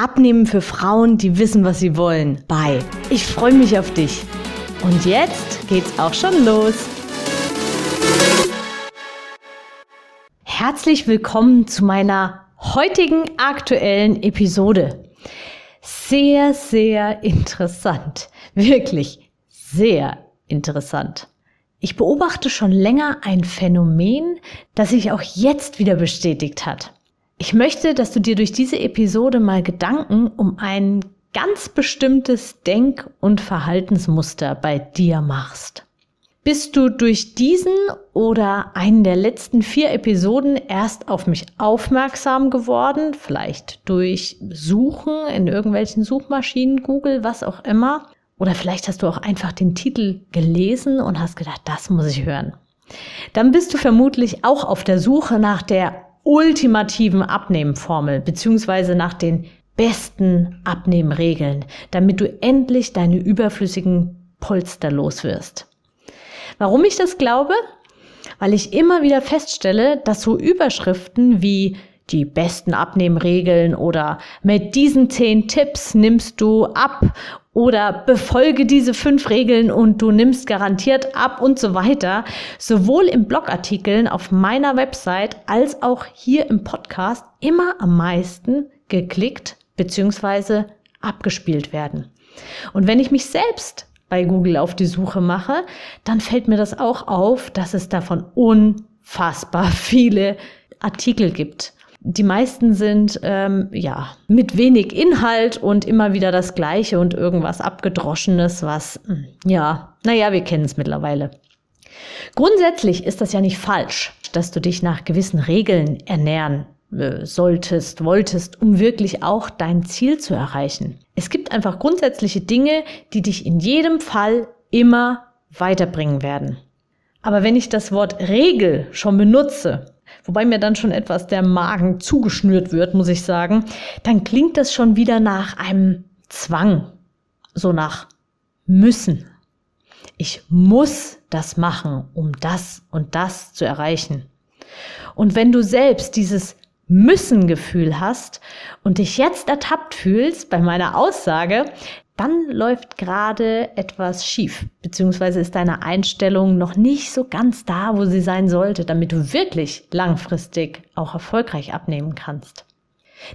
Abnehmen für Frauen, die wissen, was sie wollen. Bye. Ich freue mich auf dich. Und jetzt geht's auch schon los. Herzlich willkommen zu meiner heutigen aktuellen Episode. Sehr, sehr interessant. Wirklich sehr interessant. Ich beobachte schon länger ein Phänomen, das sich auch jetzt wieder bestätigt hat. Ich möchte, dass du dir durch diese Episode mal Gedanken um ein ganz bestimmtes Denk- und Verhaltensmuster bei dir machst. Bist du durch diesen oder einen der letzten vier Episoden erst auf mich aufmerksam geworden, vielleicht durch Suchen in irgendwelchen Suchmaschinen, Google, was auch immer? Oder vielleicht hast du auch einfach den Titel gelesen und hast gedacht, das muss ich hören. Dann bist du vermutlich auch auf der Suche nach der ultimativen Abnehmformel beziehungsweise nach den besten Abnehmregeln, damit du endlich deine überflüssigen Polster los wirst. Warum ich das glaube? Weil ich immer wieder feststelle, dass so Überschriften wie die besten Abnehmregeln oder mit diesen zehn Tipps nimmst du ab oder befolge diese fünf Regeln und du nimmst garantiert ab und so weiter, sowohl in Blogartikeln auf meiner Website als auch hier im Podcast immer am meisten geklickt bzw. abgespielt werden. Und wenn ich mich selbst bei Google auf die Suche mache, dann fällt mir das auch auf, dass es davon unfassbar viele Artikel gibt. Die meisten sind ähm, ja mit wenig Inhalt und immer wieder das Gleiche und irgendwas abgedroschenes, was hm, ja, naja, wir kennen es mittlerweile. Grundsätzlich ist das ja nicht falsch, dass du dich nach gewissen Regeln ernähren äh, solltest, wolltest, um wirklich auch dein Ziel zu erreichen. Es gibt einfach grundsätzliche Dinge, die dich in jedem Fall immer weiterbringen werden. Aber wenn ich das Wort Regel schon benutze, wobei mir dann schon etwas der Magen zugeschnürt wird, muss ich sagen, dann klingt das schon wieder nach einem Zwang, so nach müssen. Ich muss das machen, um das und das zu erreichen. Und wenn du selbst dieses Müssen-Gefühl hast und dich jetzt ertappt fühlst bei meiner Aussage, dann läuft gerade etwas schief, beziehungsweise ist deine Einstellung noch nicht so ganz da, wo sie sein sollte, damit du wirklich langfristig auch erfolgreich abnehmen kannst.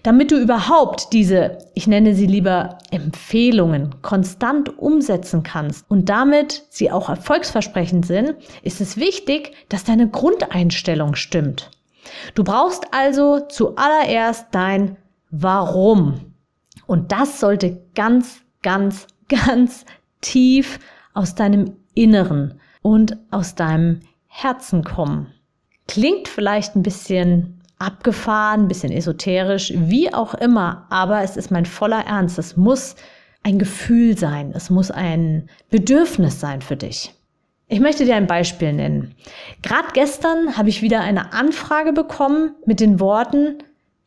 Damit du überhaupt diese, ich nenne sie lieber Empfehlungen, konstant umsetzen kannst und damit sie auch erfolgsversprechend sind, ist es wichtig, dass deine Grundeinstellung stimmt. Du brauchst also zuallererst dein Warum. Und das sollte ganz ganz, ganz tief aus deinem Inneren und aus deinem Herzen kommen. Klingt vielleicht ein bisschen abgefahren, ein bisschen esoterisch, wie auch immer, aber es ist mein voller Ernst. Es muss ein Gefühl sein, es muss ein Bedürfnis sein für dich. Ich möchte dir ein Beispiel nennen. Gerade gestern habe ich wieder eine Anfrage bekommen mit den Worten,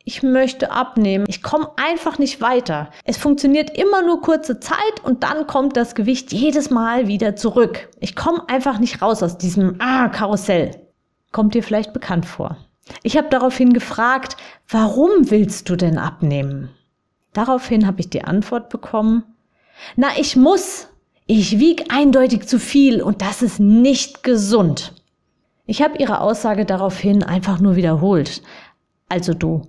ich möchte abnehmen. Ich komme einfach nicht weiter. Es funktioniert immer nur kurze Zeit und dann kommt das Gewicht jedes Mal wieder zurück. Ich komme einfach nicht raus aus diesem ah, Karussell. Kommt dir vielleicht bekannt vor. Ich habe daraufhin gefragt, warum willst du denn abnehmen? Daraufhin habe ich die Antwort bekommen, na, ich muss. Ich wieg eindeutig zu viel und das ist nicht gesund. Ich habe ihre Aussage daraufhin einfach nur wiederholt. Also du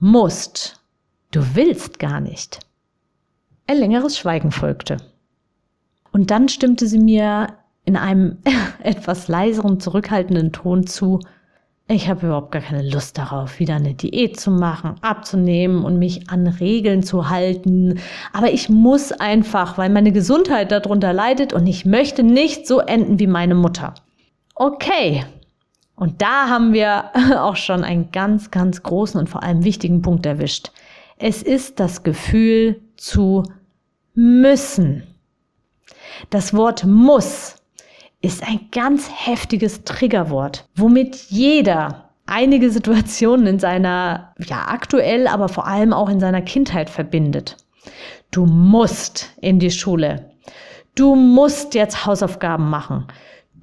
musst. Du willst gar nicht. Ein längeres Schweigen folgte. Und dann stimmte sie mir in einem etwas leiseren, zurückhaltenden Ton zu, ich habe überhaupt gar keine Lust darauf, wieder eine Diät zu machen, abzunehmen und mich an Regeln zu halten. Aber ich muss einfach, weil meine Gesundheit darunter leidet und ich möchte nicht so enden wie meine Mutter. Okay, und da haben wir auch schon einen ganz, ganz großen und vor allem wichtigen Punkt erwischt. Es ist das Gefühl zu müssen. Das Wort muss ist ein ganz heftiges Triggerwort, womit jeder einige Situationen in seiner, ja, aktuell, aber vor allem auch in seiner Kindheit verbindet. Du musst in die Schule. Du musst jetzt Hausaufgaben machen.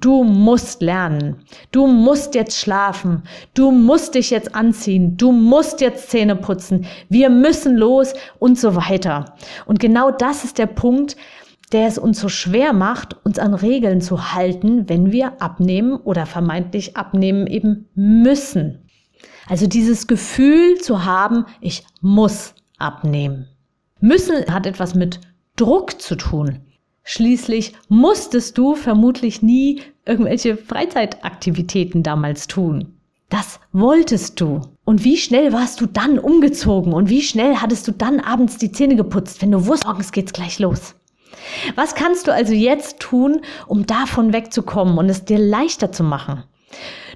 Du musst lernen. Du musst jetzt schlafen. Du musst dich jetzt anziehen. Du musst jetzt Zähne putzen. Wir müssen los und so weiter. Und genau das ist der Punkt, der es uns so schwer macht, uns an Regeln zu halten, wenn wir abnehmen oder vermeintlich abnehmen eben müssen. Also dieses Gefühl zu haben, ich muss abnehmen. Müssen hat etwas mit Druck zu tun. Schließlich musstest du vermutlich nie irgendwelche Freizeitaktivitäten damals tun. Das wolltest du. Und wie schnell warst du dann umgezogen und wie schnell hattest du dann abends die Zähne geputzt, wenn du wusstest, morgens geht's gleich los. Was kannst du also jetzt tun, um davon wegzukommen und es dir leichter zu machen?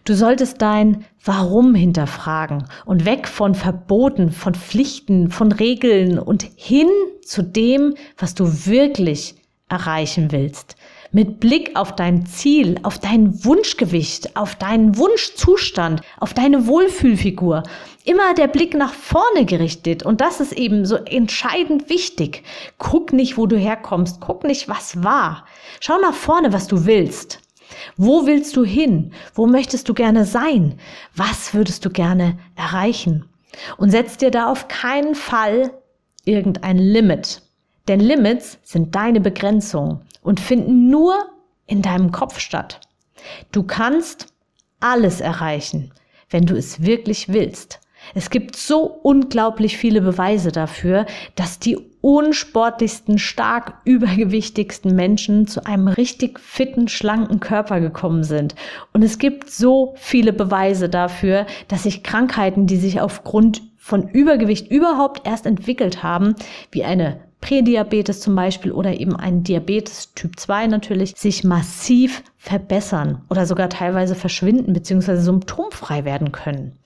Du solltest dein Warum hinterfragen und weg von Verboten, von Pflichten, von Regeln und hin zu dem, was du wirklich erreichen willst. Mit Blick auf dein Ziel, auf dein Wunschgewicht, auf deinen Wunschzustand, auf deine Wohlfühlfigur. Immer der Blick nach vorne gerichtet. Und das ist eben so entscheidend wichtig. Guck nicht, wo du herkommst. Guck nicht, was war. Schau nach vorne, was du willst. Wo willst du hin? Wo möchtest du gerne sein? Was würdest du gerne erreichen? Und setz dir da auf keinen Fall irgendein Limit. Denn Limits sind deine Begrenzung und finden nur in deinem Kopf statt. Du kannst alles erreichen, wenn du es wirklich willst. Es gibt so unglaublich viele Beweise dafür, dass die unsportlichsten, stark übergewichtigsten Menschen zu einem richtig fitten, schlanken Körper gekommen sind. Und es gibt so viele Beweise dafür, dass sich Krankheiten, die sich aufgrund von Übergewicht überhaupt erst entwickelt haben, wie eine Prädiabetes zum Beispiel oder eben ein Diabetes Typ 2 natürlich, sich massiv verbessern oder sogar teilweise verschwinden bzw. symptomfrei werden können.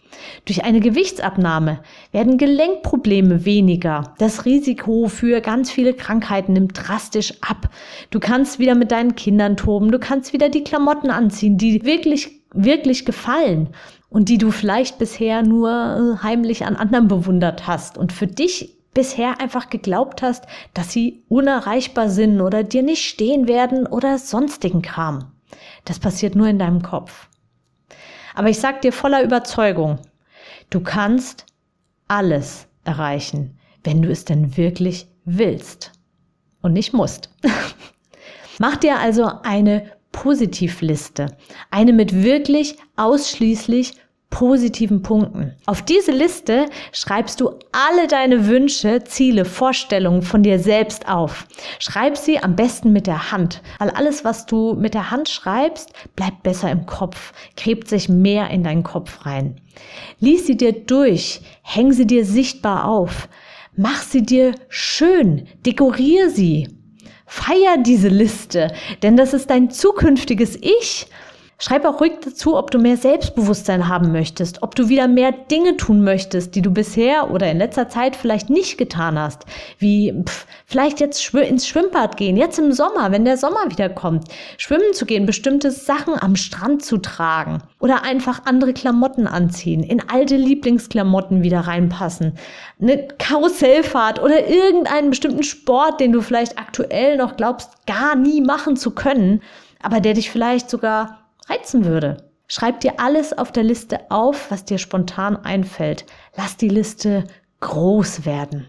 Durch eine Gewichtsabnahme werden Gelenkprobleme weniger. Das Risiko für ganz viele Krankheiten nimmt drastisch ab. Du kannst wieder mit deinen Kindern toben. Du kannst wieder die Klamotten anziehen, die wirklich, wirklich gefallen und die du vielleicht bisher nur äh, heimlich an anderen bewundert hast und für dich bisher einfach geglaubt hast, dass sie unerreichbar sind oder dir nicht stehen werden oder sonstigen Kram. Das passiert nur in deinem Kopf. Aber ich sag dir voller Überzeugung, du kannst alles erreichen, wenn du es denn wirklich willst und nicht musst. Mach dir also eine Positivliste, eine mit wirklich ausschließlich positiven Punkten. Auf diese Liste schreibst du alle deine Wünsche, Ziele, Vorstellungen von dir selbst auf. Schreib sie am besten mit der Hand, weil alles, was du mit der Hand schreibst, bleibt besser im Kopf, gräbt sich mehr in deinen Kopf rein. Lies sie dir durch, häng sie dir sichtbar auf, mach sie dir schön, dekorier sie. Feier diese Liste, denn das ist dein zukünftiges Ich Schreib auch ruhig dazu, ob du mehr Selbstbewusstsein haben möchtest, ob du wieder mehr Dinge tun möchtest, die du bisher oder in letzter Zeit vielleicht nicht getan hast, wie pff, vielleicht jetzt ins Schwimmbad gehen, jetzt im Sommer, wenn der Sommer wieder kommt, schwimmen zu gehen, bestimmte Sachen am Strand zu tragen. Oder einfach andere Klamotten anziehen, in alte Lieblingsklamotten wieder reinpassen, eine Karussellfahrt oder irgendeinen bestimmten Sport, den du vielleicht aktuell noch glaubst, gar nie machen zu können, aber der dich vielleicht sogar reizen würde. Schreib dir alles auf der Liste auf, was dir spontan einfällt. Lass die Liste groß werden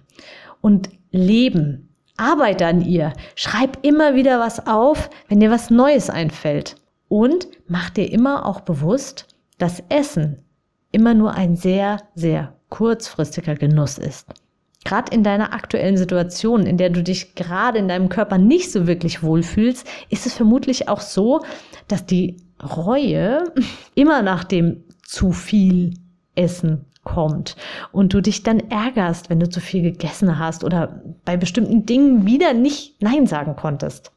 und leben. Arbeite an ihr. Schreib immer wieder was auf, wenn dir was Neues einfällt. Und mach dir immer auch bewusst, dass Essen immer nur ein sehr, sehr kurzfristiger Genuss ist. Gerade in deiner aktuellen Situation, in der du dich gerade in deinem Körper nicht so wirklich wohlfühlst, ist es vermutlich auch so, dass die Reue immer nach dem zu viel Essen kommt und du dich dann ärgerst, wenn du zu viel gegessen hast oder bei bestimmten Dingen wieder nicht Nein sagen konntest.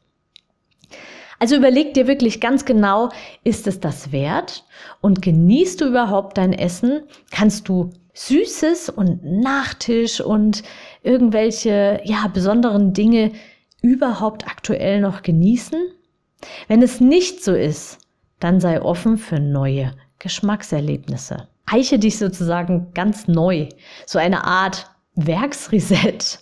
Also überleg dir wirklich ganz genau, ist es das wert? Und genießt du überhaupt dein Essen? Kannst du Süßes und Nachtisch und irgendwelche, ja, besonderen Dinge überhaupt aktuell noch genießen? Wenn es nicht so ist, dann sei offen für neue Geschmackserlebnisse. Eiche dich sozusagen ganz neu, so eine Art Werksreset.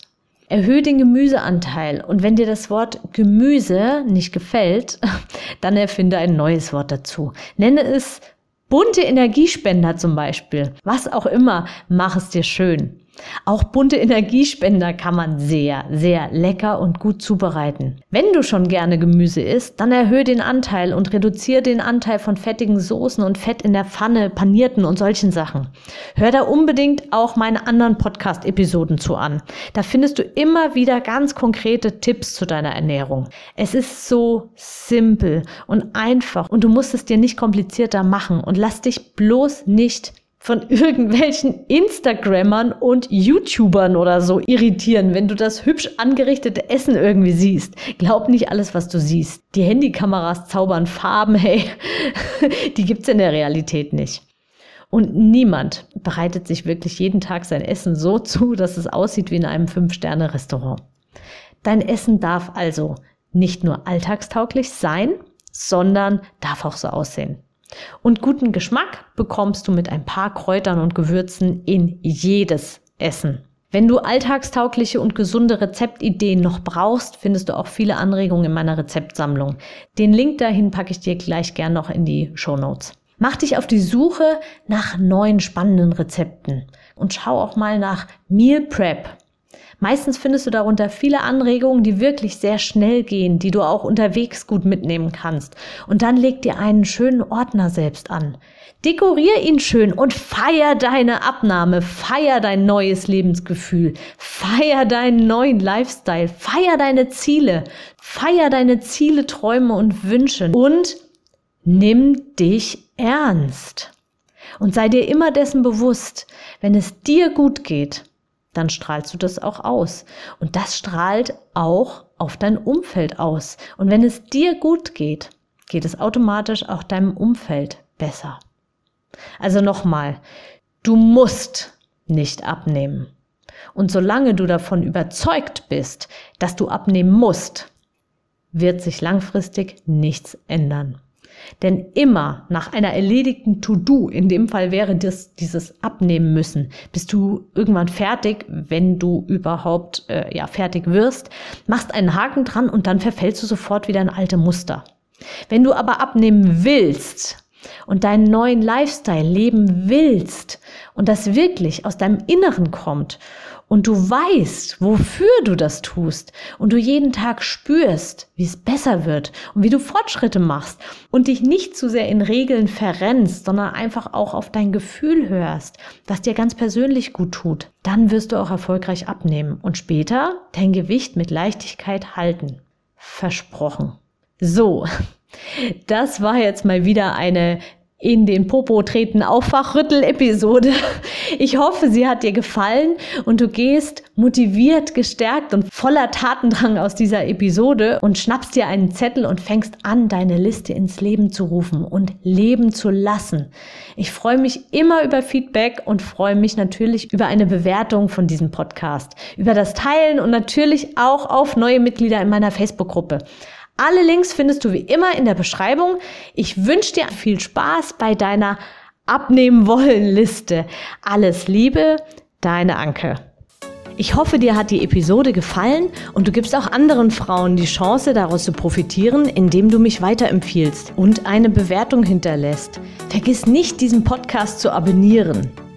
Erhöhe den Gemüseanteil und wenn dir das Wort Gemüse nicht gefällt, dann erfinde ein neues Wort dazu. Nenne es bunte Energiespender zum Beispiel. Was auch immer, mach es dir schön. Auch bunte Energiespender kann man sehr, sehr lecker und gut zubereiten. Wenn du schon gerne Gemüse isst, dann erhöhe den Anteil und reduziere den Anteil von fettigen Soßen und Fett in der Pfanne, panierten und solchen Sachen. Hör da unbedingt auch meine anderen Podcast-Episoden zu an. Da findest du immer wieder ganz konkrete Tipps zu deiner Ernährung. Es ist so simpel und einfach und du musst es dir nicht komplizierter machen und lass dich bloß nicht von irgendwelchen Instagrammern und YouTubern oder so irritieren, wenn du das hübsch angerichtete Essen irgendwie siehst. Glaub nicht alles, was du siehst. Die Handykameras zaubern Farben, hey, die gibt's in der Realität nicht. Und niemand bereitet sich wirklich jeden Tag sein Essen so zu, dass es aussieht wie in einem Fünf-Sterne-Restaurant. Dein Essen darf also nicht nur alltagstauglich sein, sondern darf auch so aussehen. Und guten Geschmack bekommst du mit ein paar Kräutern und Gewürzen in jedes Essen. Wenn du alltagstaugliche und gesunde Rezeptideen noch brauchst, findest du auch viele Anregungen in meiner Rezeptsammlung. Den Link dahin packe ich dir gleich gern noch in die Show Notes. Mach dich auf die Suche nach neuen spannenden Rezepten und schau auch mal nach Meal Prep. Meistens findest du darunter viele Anregungen, die wirklich sehr schnell gehen, die du auch unterwegs gut mitnehmen kannst. Und dann leg dir einen schönen Ordner selbst an. Dekorier ihn schön und feier deine Abnahme, feier dein neues Lebensgefühl, feier deinen neuen Lifestyle, feier deine Ziele, feier deine Ziele, Träume und Wünsche und nimm dich ernst. Und sei dir immer dessen bewusst, wenn es dir gut geht, dann strahlst du das auch aus. Und das strahlt auch auf dein Umfeld aus. Und wenn es dir gut geht, geht es automatisch auch deinem Umfeld besser. Also nochmal, du musst nicht abnehmen. Und solange du davon überzeugt bist, dass du abnehmen musst, wird sich langfristig nichts ändern. Denn immer nach einer erledigten To-Do, in dem Fall wäre das dieses Abnehmen müssen, bist du irgendwann fertig, wenn du überhaupt äh, ja fertig wirst, machst einen Haken dran und dann verfällst du sofort wieder in alte Muster. Wenn du aber abnehmen willst und deinen neuen Lifestyle leben willst und das wirklich aus deinem Inneren kommt und du weißt, wofür du das tust und du jeden Tag spürst, wie es besser wird und wie du Fortschritte machst und dich nicht zu sehr in Regeln verrennst, sondern einfach auch auf dein Gefühl hörst, was dir ganz persönlich gut tut, dann wirst du auch erfolgreich abnehmen und später dein Gewicht mit Leichtigkeit halten. Versprochen. So, das war jetzt mal wieder eine in den Popo treten Aufwachrüttel-Episode. Ich hoffe, sie hat dir gefallen und du gehst motiviert, gestärkt und voller Tatendrang aus dieser Episode und schnappst dir einen Zettel und fängst an, deine Liste ins Leben zu rufen und leben zu lassen. Ich freue mich immer über Feedback und freue mich natürlich über eine Bewertung von diesem Podcast, über das Teilen und natürlich auch auf neue Mitglieder in meiner Facebook-Gruppe. Alle Links findest du wie immer in der Beschreibung. Ich wünsche dir viel Spaß bei deiner Abnehmen wollen Liste. Alles Liebe, deine Anke. Ich hoffe, dir hat die Episode gefallen und du gibst auch anderen Frauen die Chance, daraus zu profitieren, indem du mich weiterempfiehlst und eine Bewertung hinterlässt. Vergiss nicht, diesen Podcast zu abonnieren.